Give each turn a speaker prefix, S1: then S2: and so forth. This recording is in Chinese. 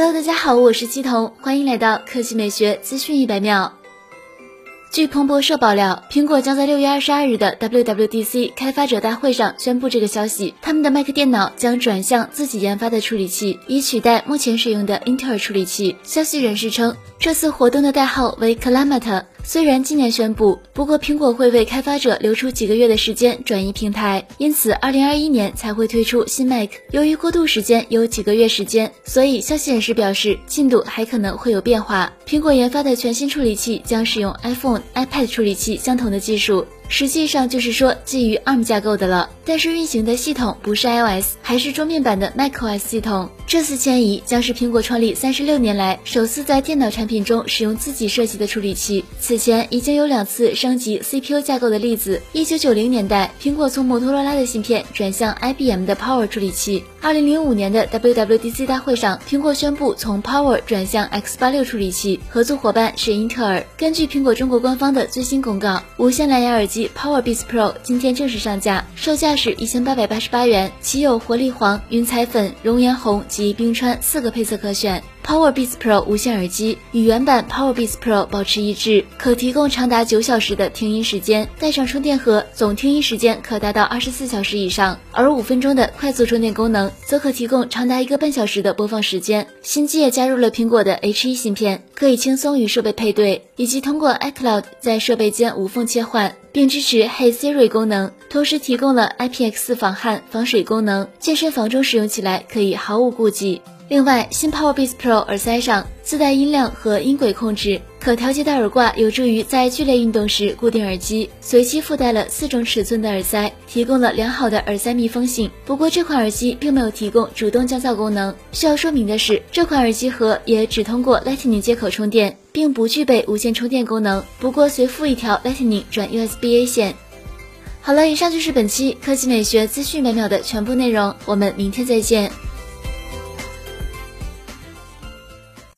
S1: Hello，大家好，我是七彤，欢迎来到科技美学资讯一百秒。据彭博社爆料，苹果将在六月二十二日的 WWDC 开发者大会上宣布这个消息。他们的 Mac 电脑将转向自己研发的处理器，以取代目前使用的英特尔处理器。消息人士称，这次活动的代号为 Clamata。虽然今年宣布，不过苹果会为开发者留出几个月的时间转移平台，因此二零二一年才会推出新 Mac。由于过渡时间有几个月时间，所以消息人士表示进度还可能会有变化。苹果研发的全新处理器将使用 iPhone、iPad 处理器相同的技术。实际上就是说基于 ARM 架构的了，但是运行的系统不是 iOS，还是桌面版的 macOS 系统。这次迁移将是苹果创立三十六年来首次在电脑产品中使用自己设计的处理器。此前已经有两次升级 CPU 架构的例子。一九九零年代，苹果从摩托罗拉的芯片转向 IBM 的 Power 处理器。二零零五年的 WWDC 大会上，苹果宣布从 Power 转向 X 八六处理器，合作伙伴是英特尔。根据苹果中国官方的最新公告，无线蓝牙耳机。PowerBeats Pro 今天正式上架，售价是一千八百八十八元，其有活力黄、云彩粉、熔岩红及冰川四个配色可选。PowerBeats Pro 无线耳机与原版 PowerBeats Pro 保持一致，可提供长达九小时的听音时间，带上充电盒，总听音时间可达到二十四小时以上。而五分钟的快速充电功能，则可提供长达一个半小时的播放时间。新机也加入了苹果的 H1 芯片，可以轻松与设备配对，以及通过 iCloud 在设备间无缝切换，并支持 Hey Siri 功能，同时提供了 IPX4 防汗防水功能，健身房中使用起来可以毫无顾忌。另外，新 PowerBeats Pro 耳塞上自带音量和音轨控制，可调节的耳挂有助于在剧烈运动时固定耳机。随机附带了四种尺寸的耳塞，提供了良好的耳塞密封性。不过，这款耳机并没有提供主动降噪功能。需要说明的是，这款耳机盒也只通过 Lightning 接口充电，并不具备无线充电功能。不过，随附一条 Lightning 转 USB-A 线。好了，以上就是本期科技美学资讯每秒的全部内容，我们明天再见。